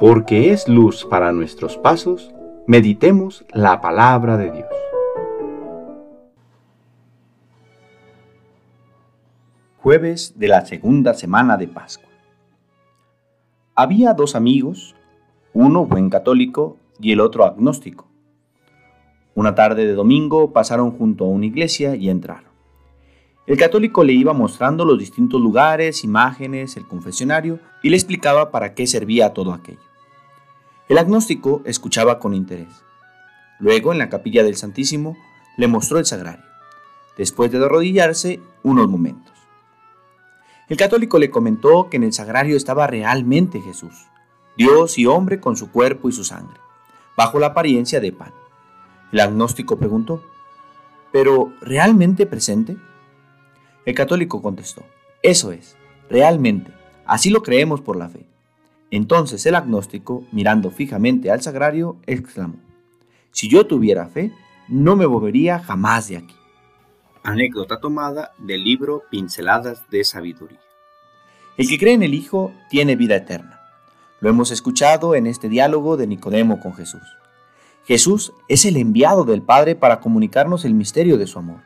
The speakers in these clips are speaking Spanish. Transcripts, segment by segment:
porque es luz para nuestros pasos, meditemos la palabra de Dios. Jueves de la segunda semana de Pascua. Había dos amigos, uno buen católico y el otro agnóstico. Una tarde de domingo pasaron junto a una iglesia y entraron. El católico le iba mostrando los distintos lugares, imágenes, el confesionario y le explicaba para qué servía todo aquello. El agnóstico escuchaba con interés. Luego, en la capilla del Santísimo, le mostró el sagrario, después de arrodillarse unos momentos. El católico le comentó que en el sagrario estaba realmente Jesús, Dios y hombre con su cuerpo y su sangre, bajo la apariencia de pan. El agnóstico preguntó, ¿pero realmente presente? El católico contestó, eso es, realmente, así lo creemos por la fe. Entonces el agnóstico, mirando fijamente al sagrario, exclamó, Si yo tuviera fe, no me volvería jamás de aquí. Anécdota tomada del libro Pinceladas de Sabiduría. El que cree en el Hijo tiene vida eterna. Lo hemos escuchado en este diálogo de Nicodemo con Jesús. Jesús es el enviado del Padre para comunicarnos el misterio de su amor.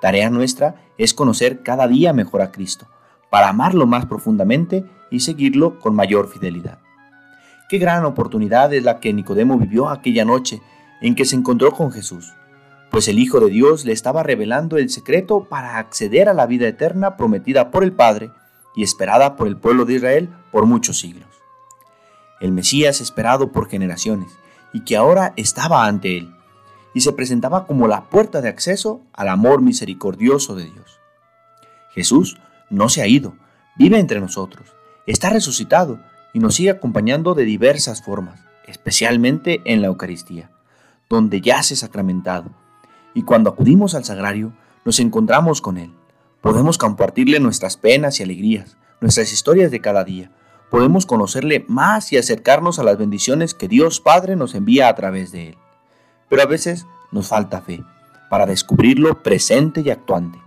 Tarea nuestra es conocer cada día mejor a Cristo, para amarlo más profundamente y seguirlo con mayor fidelidad. Qué gran oportunidad es la que Nicodemo vivió aquella noche en que se encontró con Jesús, pues el Hijo de Dios le estaba revelando el secreto para acceder a la vida eterna prometida por el Padre y esperada por el pueblo de Israel por muchos siglos. El Mesías esperado por generaciones y que ahora estaba ante él y se presentaba como la puerta de acceso al amor misericordioso de Dios. Jesús no se ha ido, vive entre nosotros está resucitado y nos sigue acompañando de diversas formas, especialmente en la Eucaristía, donde yace sacramentado. Y cuando acudimos al sagrario, nos encontramos con Él. Podemos compartirle nuestras penas y alegrías, nuestras historias de cada día. Podemos conocerle más y acercarnos a las bendiciones que Dios Padre nos envía a través de Él. Pero a veces nos falta fe para descubrirlo presente y actuante.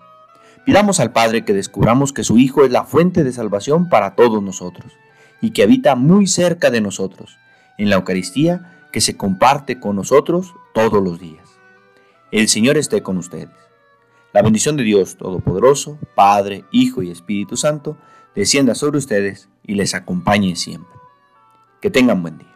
Pidamos al Padre que descubramos que su Hijo es la fuente de salvación para todos nosotros y que habita muy cerca de nosotros, en la Eucaristía que se comparte con nosotros todos los días. El Señor esté con ustedes. La bendición de Dios Todopoderoso, Padre, Hijo y Espíritu Santo, descienda sobre ustedes y les acompañe siempre. Que tengan buen día.